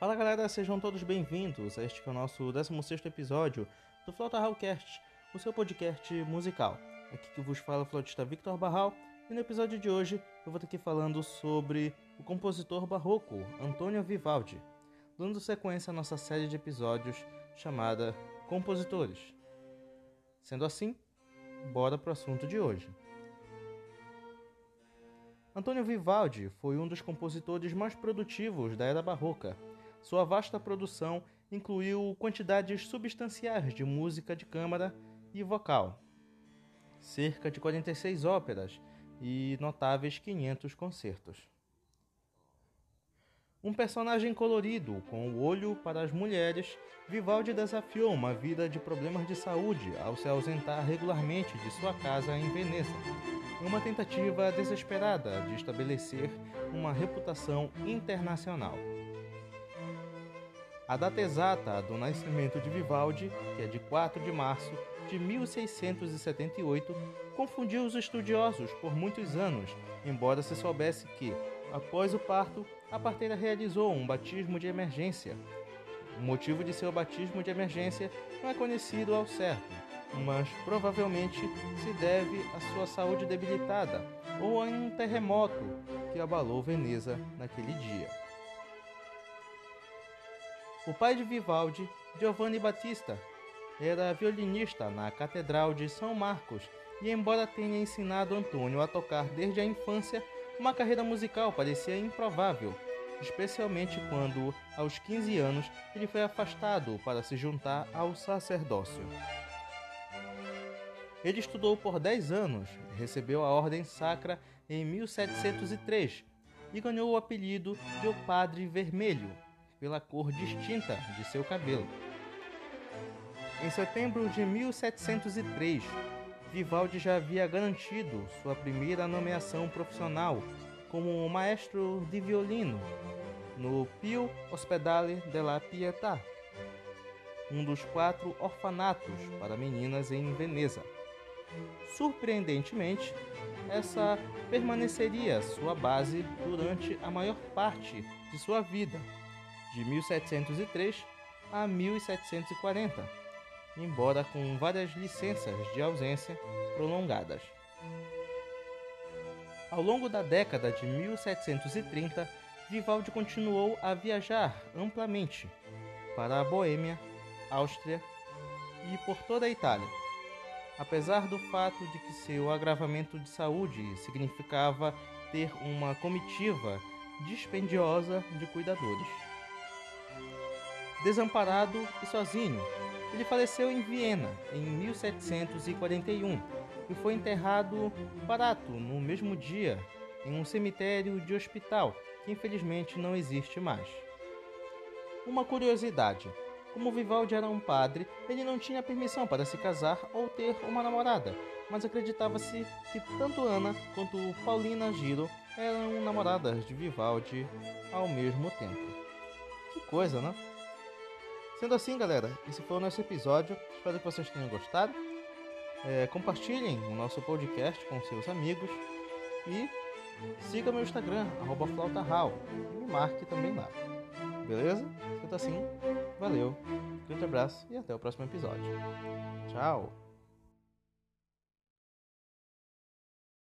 Fala galera, sejam todos bem-vindos a este é o nosso 16 episódio do Flauta Hallcast, o seu podcast musical. Aqui que vos fala o flautista Victor Barral e no episódio de hoje eu vou estar aqui falando sobre o compositor barroco Antônio Vivaldi, dando sequência à nossa série de episódios chamada Compositores. Sendo assim, bora pro assunto de hoje. Antônio Vivaldi foi um dos compositores mais produtivos da era barroca. Sua vasta produção incluiu quantidades substanciais de música de câmara e vocal, cerca de 46 óperas e notáveis 500 concertos. Um personagem colorido, com o olho para as mulheres, Vivaldi desafiou uma vida de problemas de saúde ao se ausentar regularmente de sua casa em Veneza, uma tentativa desesperada de estabelecer uma reputação internacional. A data exata do nascimento de Vivaldi, que é de 4 de março de 1678, confundiu os estudiosos por muitos anos, embora se soubesse que, após o parto, a parteira realizou um batismo de emergência. O motivo de seu batismo de emergência não é conhecido ao certo, mas provavelmente se deve à sua saúde debilitada ou a um terremoto que abalou Veneza naquele dia. O pai de Vivaldi, Giovanni Battista, era violinista na Catedral de São Marcos e, embora tenha ensinado Antônio a tocar desde a infância, uma carreira musical parecia improvável, especialmente quando, aos 15 anos, ele foi afastado para se juntar ao sacerdócio. Ele estudou por 10 anos, recebeu a Ordem Sacra em 1703 e ganhou o apelido de o Padre Vermelho, pela cor distinta de seu cabelo. Em setembro de 1703, Vivaldi já havia garantido sua primeira nomeação profissional como maestro de violino no Pio Ospedale della Pietà, um dos quatro orfanatos para meninas em Veneza. Surpreendentemente, essa permaneceria sua base durante a maior parte de sua vida, de 1703 a 1740 embora com várias licenças de ausência prolongadas. Ao longo da década de 1730, Vivaldi continuou a viajar amplamente para a Boêmia, Áustria e por toda a Itália. Apesar do fato de que seu agravamento de saúde significava ter uma comitiva dispendiosa de cuidadores. Desamparado e sozinho, ele faleceu em Viena em 1741 e foi enterrado barato no mesmo dia em um cemitério de hospital que infelizmente não existe mais. Uma curiosidade: como Vivaldi era um padre, ele não tinha permissão para se casar ou ter uma namorada, mas acreditava-se que tanto Ana quanto Paulina Giro eram namoradas de Vivaldi ao mesmo tempo. Que coisa, né? Sendo assim, galera, esse foi o nosso episódio. Espero que vocês tenham gostado. É, compartilhem o nosso podcast com seus amigos e siga meu Instagram, flautahal, e me marque também lá. Beleza? Sendo assim, valeu, grande abraço e até o próximo episódio. Tchau!